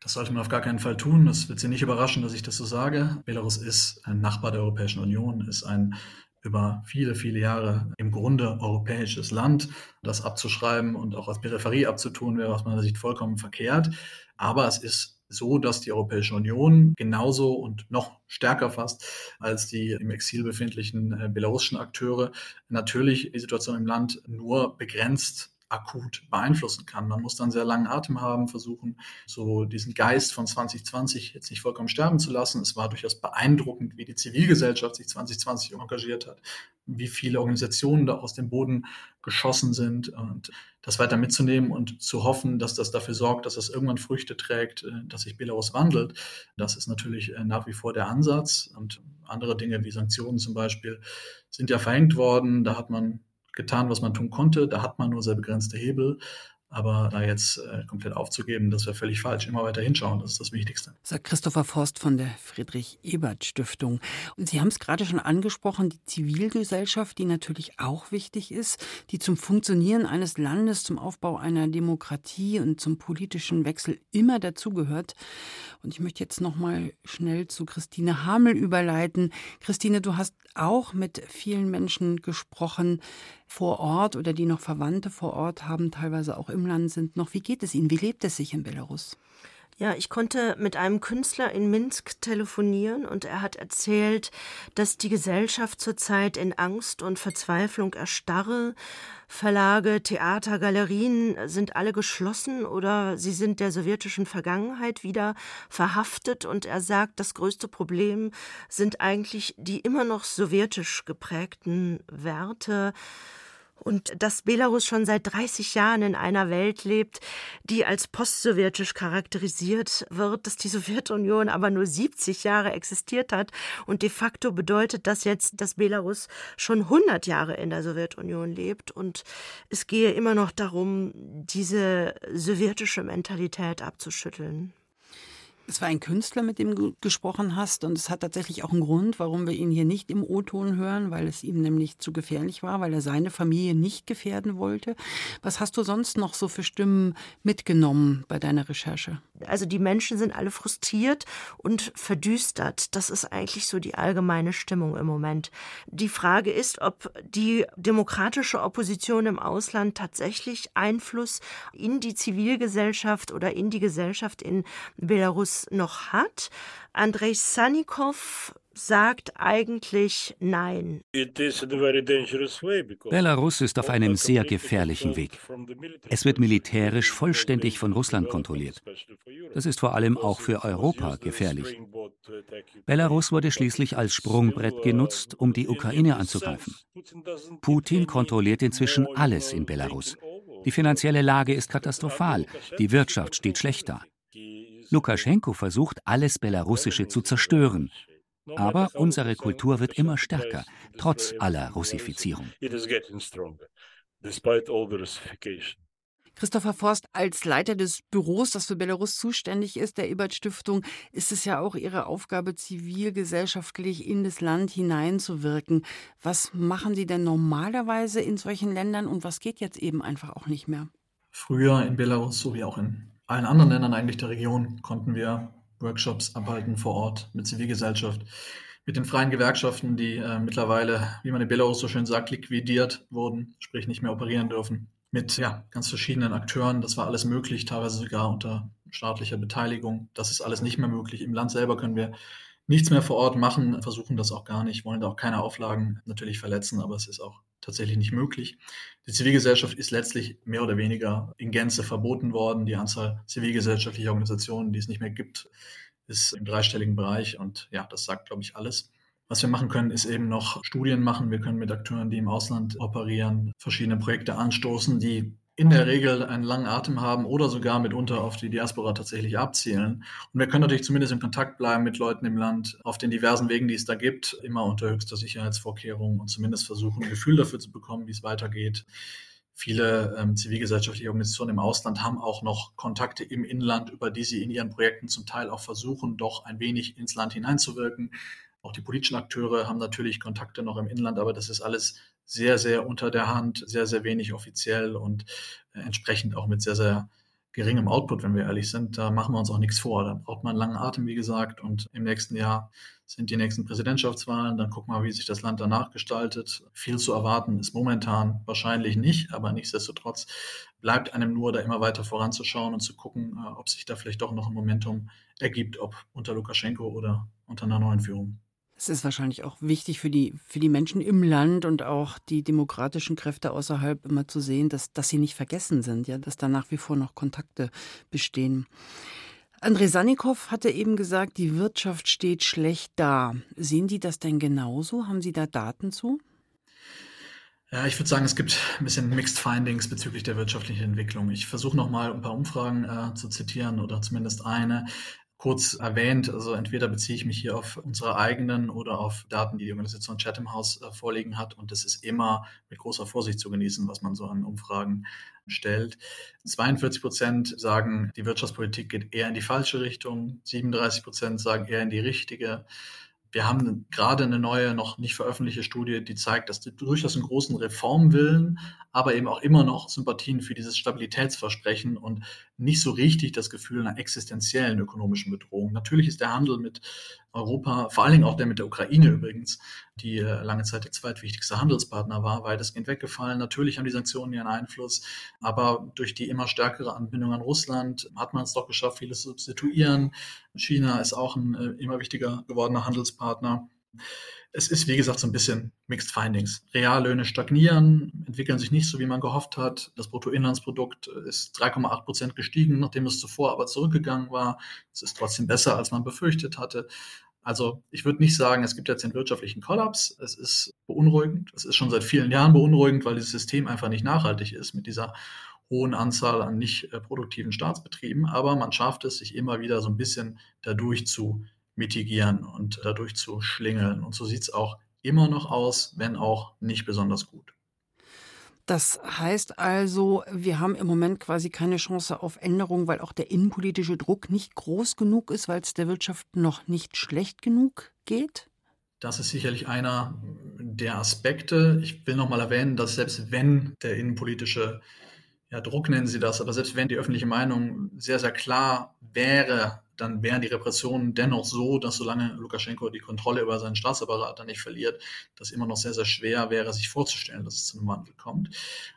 Das sollte man auf gar keinen Fall tun. Das wird Sie nicht überraschen, dass ich das so sage. Belarus ist ein Nachbar der Europäischen Union, ist ein über viele, viele Jahre im Grunde europäisches Land. Das abzuschreiben und auch als Peripherie abzutun, wäre aus meiner Sicht vollkommen verkehrt. Aber es ist so, dass die Europäische Union genauso und noch stärker fast als die im Exil befindlichen äh, belarussischen Akteure natürlich die Situation im Land nur begrenzt akut beeinflussen kann. Man muss dann sehr langen Atem haben, versuchen, so diesen Geist von 2020 jetzt nicht vollkommen sterben zu lassen. Es war durchaus beeindruckend, wie die Zivilgesellschaft sich 2020 engagiert hat, wie viele Organisationen da aus dem Boden geschossen sind und das weiter mitzunehmen und zu hoffen, dass das dafür sorgt, dass das irgendwann Früchte trägt, äh, dass sich Belarus wandelt. Das ist natürlich äh, nach wie vor der Ansatz und andere Dinge wie Sanktionen zum Beispiel sind ja verhängt worden. Da hat man getan, was man tun konnte. Da hat man nur sehr begrenzte Hebel. Aber da jetzt äh, komplett aufzugeben, das wäre völlig falsch. Immer weiter hinschauen, das ist das Wichtigste. Sagt Christopher Forst von der Friedrich-Ebert-Stiftung. Und Sie haben es gerade schon angesprochen, die Zivilgesellschaft, die natürlich auch wichtig ist, die zum Funktionieren eines Landes, zum Aufbau einer Demokratie und zum politischen Wechsel immer dazugehört. Und ich möchte jetzt noch mal schnell zu Christine Hamel überleiten. Christine, du hast auch mit vielen Menschen gesprochen vor Ort oder die noch Verwandte vor Ort haben, teilweise auch im Land sind noch. Wie geht es ihnen? Wie lebt es sich in Belarus? Ja, ich konnte mit einem Künstler in Minsk telefonieren und er hat erzählt, dass die Gesellschaft zurzeit in Angst und Verzweiflung erstarre. Verlage, Theater, Galerien sind alle geschlossen oder sie sind der sowjetischen Vergangenheit wieder verhaftet und er sagt, das größte Problem sind eigentlich die immer noch sowjetisch geprägten Werte, und dass Belarus schon seit 30 Jahren in einer Welt lebt, die als postsowjetisch charakterisiert wird, dass die Sowjetunion aber nur 70 Jahre existiert hat und de facto bedeutet das jetzt, dass Belarus schon 100 Jahre in der Sowjetunion lebt und es gehe immer noch darum, diese sowjetische Mentalität abzuschütteln. Es war ein Künstler, mit dem du gesprochen hast, und es hat tatsächlich auch einen Grund, warum wir ihn hier nicht im O-Ton hören, weil es ihm nämlich zu gefährlich war, weil er seine Familie nicht gefährden wollte. Was hast du sonst noch so für Stimmen mitgenommen bei deiner Recherche? Also die Menschen sind alle frustriert und verdüstert. Das ist eigentlich so die allgemeine Stimmung im Moment. Die Frage ist, ob die demokratische Opposition im Ausland tatsächlich Einfluss in die Zivilgesellschaft oder in die Gesellschaft in Belarus noch hat. Andrei Sannikov sagt eigentlich Nein. Belarus ist auf einem sehr gefährlichen Weg. Es wird militärisch vollständig von Russland kontrolliert. Das ist vor allem auch für Europa gefährlich. Belarus wurde schließlich als Sprungbrett genutzt, um die Ukraine anzugreifen. Putin kontrolliert inzwischen alles in Belarus. Die finanzielle Lage ist katastrophal, die Wirtschaft steht schlecht da. Lukaschenko versucht, alles Belarussische zu zerstören. Aber unsere Kultur wird immer stärker, trotz aller Russifizierung. Christopher Forst, als Leiter des Büros, das für Belarus zuständig ist, der Ebert Stiftung, ist es ja auch Ihre Aufgabe, zivilgesellschaftlich in das Land hineinzuwirken. Was machen Sie denn normalerweise in solchen Ländern und was geht jetzt eben einfach auch nicht mehr? Früher in Belarus, so wie auch in allen anderen Ländern eigentlich der Region, konnten wir Workshops abhalten vor Ort mit Zivilgesellschaft, mit den freien Gewerkschaften, die äh, mittlerweile, wie man in Belarus so schön sagt, liquidiert wurden, sprich nicht mehr operieren dürfen mit ja, ganz verschiedenen Akteuren. Das war alles möglich, teilweise sogar unter staatlicher Beteiligung. Das ist alles nicht mehr möglich. Im Land selber können wir nichts mehr vor Ort machen, versuchen das auch gar nicht, wollen da auch keine Auflagen natürlich verletzen, aber es ist auch tatsächlich nicht möglich. Die Zivilgesellschaft ist letztlich mehr oder weniger in Gänze verboten worden. Die Anzahl zivilgesellschaftlicher Organisationen, die es nicht mehr gibt, ist im dreistelligen Bereich und ja, das sagt, glaube ich, alles. Was wir machen können, ist eben noch Studien machen. Wir können mit Akteuren, die im Ausland operieren, verschiedene Projekte anstoßen, die in der Regel einen langen Atem haben oder sogar mitunter auf die Diaspora tatsächlich abzielen. Und wir können natürlich zumindest in Kontakt bleiben mit Leuten im Land auf den diversen Wegen, die es da gibt, immer unter höchster Sicherheitsvorkehrungen und zumindest versuchen, ein Gefühl dafür zu bekommen, wie es weitergeht. Viele ähm, zivilgesellschaftliche Organisationen im Ausland haben auch noch Kontakte im Inland, über die sie in ihren Projekten zum Teil auch versuchen, doch ein wenig ins Land hineinzuwirken. Auch die politischen Akteure haben natürlich Kontakte noch im Inland, aber das ist alles sehr, sehr unter der Hand, sehr, sehr wenig offiziell und äh, entsprechend auch mit sehr, sehr geringem Output, wenn wir ehrlich sind. Da machen wir uns auch nichts vor. Da braucht man einen langen Atem, wie gesagt. Und im nächsten Jahr sind die nächsten Präsidentschaftswahlen. Dann gucken wir, wie sich das Land danach gestaltet. Viel zu erwarten ist momentan wahrscheinlich nicht, aber nichtsdestotrotz bleibt einem nur, da immer weiter voranzuschauen und zu gucken, äh, ob sich da vielleicht doch noch ein Momentum ergibt, ob unter Lukaschenko oder unter einer neuen Führung. Es ist wahrscheinlich auch wichtig für die, für die Menschen im Land und auch die demokratischen Kräfte außerhalb immer zu sehen, dass, dass sie nicht vergessen sind, ja, dass da nach wie vor noch Kontakte bestehen. Andrei Sanikow hatte eben gesagt, die Wirtschaft steht schlecht da. Sehen Sie das denn genauso? Haben Sie da Daten zu? Ja, ich würde sagen, es gibt ein bisschen Mixed Findings bezüglich der wirtschaftlichen Entwicklung. Ich versuche nochmal ein paar Umfragen äh, zu zitieren oder zumindest eine kurz erwähnt. Also entweder beziehe ich mich hier auf unsere eigenen oder auf Daten, die die Organisation Chatham House äh, vorliegen hat. Und das ist immer mit großer Vorsicht zu genießen, was man so an Umfragen stellt. 42 Prozent sagen, die Wirtschaftspolitik geht eher in die falsche Richtung. 37 Prozent sagen eher in die richtige. Wir haben gerade eine neue, noch nicht veröffentlichte Studie, die zeigt, dass durchaus einen großen Reformwillen, aber eben auch immer noch Sympathien für dieses Stabilitätsversprechen und nicht so richtig das Gefühl einer existenziellen ökonomischen Bedrohung. Natürlich ist der Handel mit Europa, vor allen Dingen auch der mit der Ukraine übrigens, die äh, lange Zeit der zweitwichtigste Handelspartner war, weitestgehend weggefallen. Natürlich haben die Sanktionen ihren Einfluss, aber durch die immer stärkere Anbindung an Russland hat man es doch geschafft, vieles zu substituieren. China ist auch ein äh, immer wichtiger gewordener Handelspartner. Es ist, wie gesagt, so ein bisschen Mixed Findings. Reallöhne stagnieren, entwickeln sich nicht so, wie man gehofft hat. Das Bruttoinlandsprodukt ist 3,8 Prozent gestiegen, nachdem es zuvor aber zurückgegangen war. Es ist trotzdem besser, als man befürchtet hatte. Also ich würde nicht sagen, es gibt jetzt den wirtschaftlichen Kollaps. Es ist beunruhigend. Es ist schon seit vielen Jahren beunruhigend, weil dieses System einfach nicht nachhaltig ist mit dieser hohen Anzahl an nicht äh, produktiven Staatsbetrieben. Aber man schafft es, sich immer wieder so ein bisschen dadurch zu mitigieren und dadurch zu schlingeln. Und so sieht es auch immer noch aus, wenn auch nicht besonders gut. Das heißt also, wir haben im Moment quasi keine Chance auf Änderung, weil auch der innenpolitische Druck nicht groß genug ist, weil es der Wirtschaft noch nicht schlecht genug geht? Das ist sicherlich einer der Aspekte. Ich will noch mal erwähnen, dass selbst wenn der innenpolitische ja, Druck nennen Sie das, aber selbst wenn die öffentliche Meinung sehr, sehr klar wäre, dann wären die Repressionen dennoch so, dass solange Lukaschenko die Kontrolle über seinen Staatsapparat nicht verliert, das immer noch sehr, sehr schwer wäre, sich vorzustellen, dass es zu einem Wandel kommt.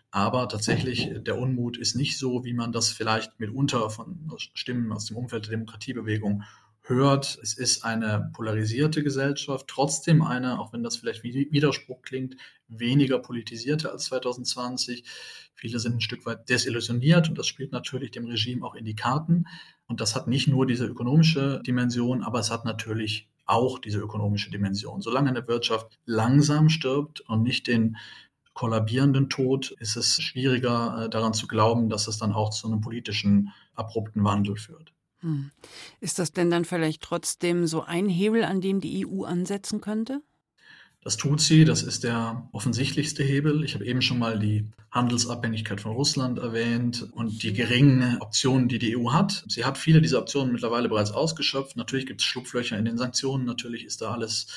Aber tatsächlich, der Unmut ist nicht so, wie man das vielleicht mitunter von Stimmen aus dem Umfeld der Demokratiebewegung hört, es ist eine polarisierte Gesellschaft, trotzdem eine, auch wenn das vielleicht wie Widerspruch klingt, weniger politisierte als 2020. Viele sind ein Stück weit desillusioniert und das spielt natürlich dem Regime auch in die Karten. Und das hat nicht nur diese ökonomische Dimension, aber es hat natürlich auch diese ökonomische Dimension. Solange eine Wirtschaft langsam stirbt und nicht den kollabierenden Tod, ist es schwieriger äh, daran zu glauben, dass es dann auch zu einem politischen abrupten Wandel führt. Hm. Ist das denn dann vielleicht trotzdem so ein Hebel, an dem die EU ansetzen könnte? Das tut sie, das ist der offensichtlichste Hebel. Ich habe eben schon mal die Handelsabhängigkeit von Russland erwähnt und die geringen Optionen, die die EU hat. Sie hat viele dieser Optionen mittlerweile bereits ausgeschöpft. Natürlich gibt es Schlupflöcher in den Sanktionen, natürlich ist da alles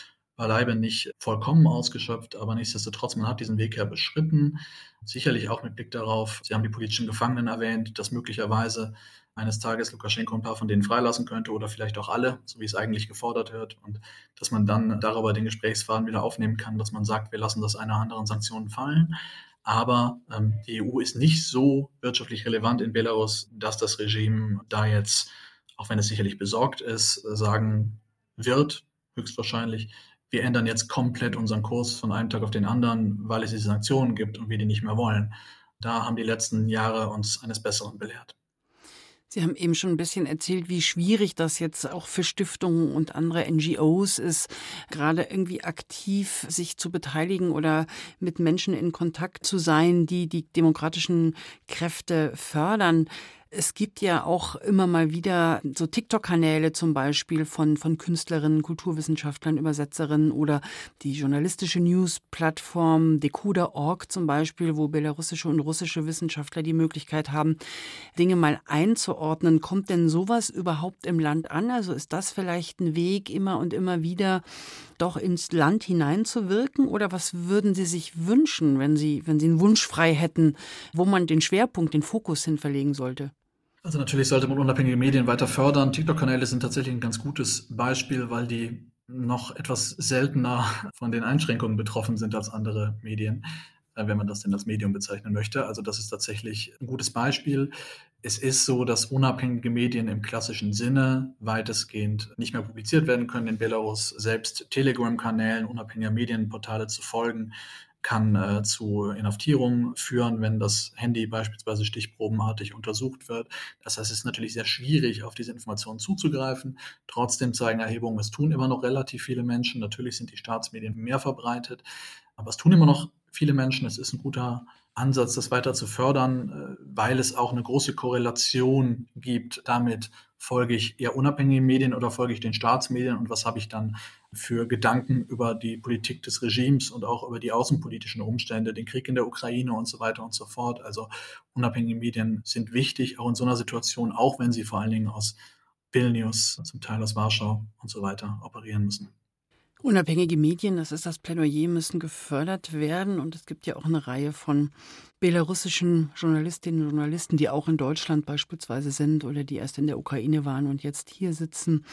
beileibe nicht vollkommen ausgeschöpft, aber nichtsdestotrotz, man hat diesen Weg ja beschritten. Sicherlich auch mit Blick darauf, Sie haben die politischen Gefangenen erwähnt, dass möglicherweise eines Tages Lukaschenko ein paar von denen freilassen könnte oder vielleicht auch alle, so wie es eigentlich gefordert wird. Und dass man dann darüber den Gesprächsfaden wieder aufnehmen kann, dass man sagt, wir lassen das einer anderen Sanktionen fallen. Aber ähm, die EU ist nicht so wirtschaftlich relevant in Belarus, dass das Regime da jetzt, auch wenn es sicherlich besorgt ist, sagen wird, höchstwahrscheinlich, wir ändern jetzt komplett unseren Kurs von einem Tag auf den anderen, weil es diese Sanktionen gibt und wir die nicht mehr wollen. Da haben die letzten Jahre uns eines Besseren belehrt. Sie haben eben schon ein bisschen erzählt, wie schwierig das jetzt auch für Stiftungen und andere NGOs ist, gerade irgendwie aktiv sich zu beteiligen oder mit Menschen in Kontakt zu sein, die die demokratischen Kräfte fördern. Es gibt ja auch immer mal wieder so TikTok-Kanäle zum Beispiel von, von Künstlerinnen, Kulturwissenschaftlern, Übersetzerinnen oder die journalistische News-Plattform Decoder.org zum Beispiel, wo belarussische und russische Wissenschaftler die Möglichkeit haben, Dinge mal einzuordnen. Kommt denn sowas überhaupt im Land an? Also ist das vielleicht ein Weg, immer und immer wieder doch ins Land hineinzuwirken? Oder was würden Sie sich wünschen, wenn Sie, wenn Sie einen Wunsch frei hätten, wo man den Schwerpunkt, den Fokus hin verlegen sollte? Also natürlich sollte man unabhängige Medien weiter fördern. TikTok-Kanäle sind tatsächlich ein ganz gutes Beispiel, weil die noch etwas seltener von den Einschränkungen betroffen sind als andere Medien, äh, wenn man das denn als Medium bezeichnen möchte. Also das ist tatsächlich ein gutes Beispiel. Es ist so, dass unabhängige Medien im klassischen Sinne weitestgehend nicht mehr publiziert werden können in Belarus. Selbst Telegram-Kanälen unabhängiger Medienportale zu folgen, kann äh, zu Inhaftierungen führen, wenn das Handy beispielsweise stichprobenartig untersucht wird. Das heißt, es ist natürlich sehr schwierig, auf diese Informationen zuzugreifen. Trotzdem zeigen Erhebungen, es tun immer noch relativ viele Menschen. Natürlich sind die Staatsmedien mehr verbreitet, aber es tun immer noch viele Menschen. Es ist ein guter Ansatz, das weiter zu fördern, äh, weil es auch eine große Korrelation gibt damit, folge ich eher unabhängigen Medien oder folge ich den Staatsmedien und was habe ich dann für Gedanken über die Politik des Regimes und auch über die außenpolitischen Umstände, den Krieg in der Ukraine und so weiter und so fort. Also unabhängige Medien sind wichtig, auch in so einer Situation, auch wenn sie vor allen Dingen aus Vilnius, zum Teil aus Warschau und so weiter operieren müssen. Unabhängige Medien, das ist das Plädoyer, müssen gefördert werden. Und es gibt ja auch eine Reihe von belarussischen Journalistinnen und Journalisten, die auch in Deutschland beispielsweise sind oder die erst in der Ukraine waren und jetzt hier sitzen.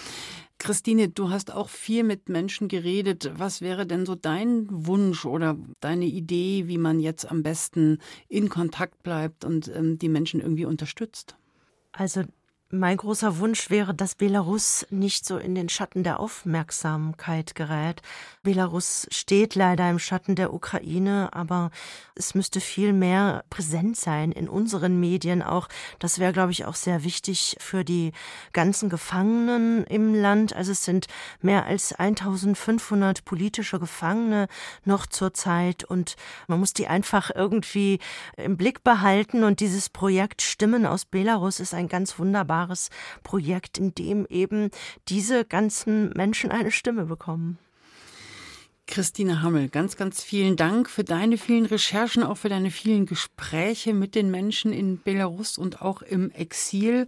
Christine, du hast auch viel mit Menschen geredet. Was wäre denn so dein Wunsch oder deine Idee, wie man jetzt am besten in Kontakt bleibt und ähm, die Menschen irgendwie unterstützt? Also mein großer Wunsch wäre, dass Belarus nicht so in den Schatten der Aufmerksamkeit gerät. Belarus steht leider im Schatten der Ukraine, aber es müsste viel mehr präsent sein in unseren Medien auch. Das wäre, glaube ich, auch sehr wichtig für die ganzen Gefangenen im Land. Also es sind mehr als 1500 politische Gefangene noch zurzeit und man muss die einfach irgendwie im Blick behalten und dieses Projekt Stimmen aus Belarus ist ein ganz wunderbares wunderbares Projekt, in dem eben diese ganzen Menschen eine Stimme bekommen. Christine Hammel, ganz, ganz vielen Dank für deine vielen Recherchen, auch für deine vielen Gespräche mit den Menschen in Belarus und auch im Exil.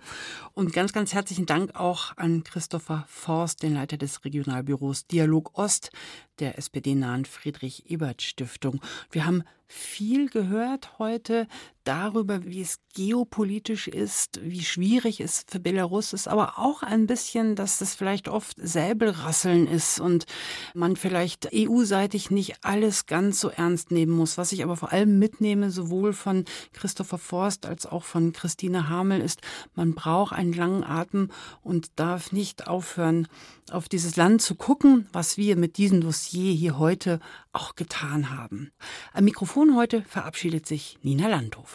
Und ganz, ganz herzlichen Dank auch an Christopher Forst, den Leiter des Regionalbüros Dialog Ost, der SPD-nahen Friedrich-Ebert-Stiftung. Wir haben viel gehört heute darüber, wie es geopolitisch ist, wie schwierig es für Belarus ist, aber auch ein bisschen, dass es vielleicht oft Säbelrasseln ist und man vielleicht EU-seitig nicht alles ganz so ernst nehmen muss. Was ich aber vor allem mitnehme, sowohl von Christopher Forst als auch von Christine Hamel, ist, man braucht einen langen Atem und darf nicht aufhören, auf dieses Land zu gucken, was wir mit diesem Dossier hier heute auch getan haben. Am Mikrofon heute verabschiedet sich Nina Landhof.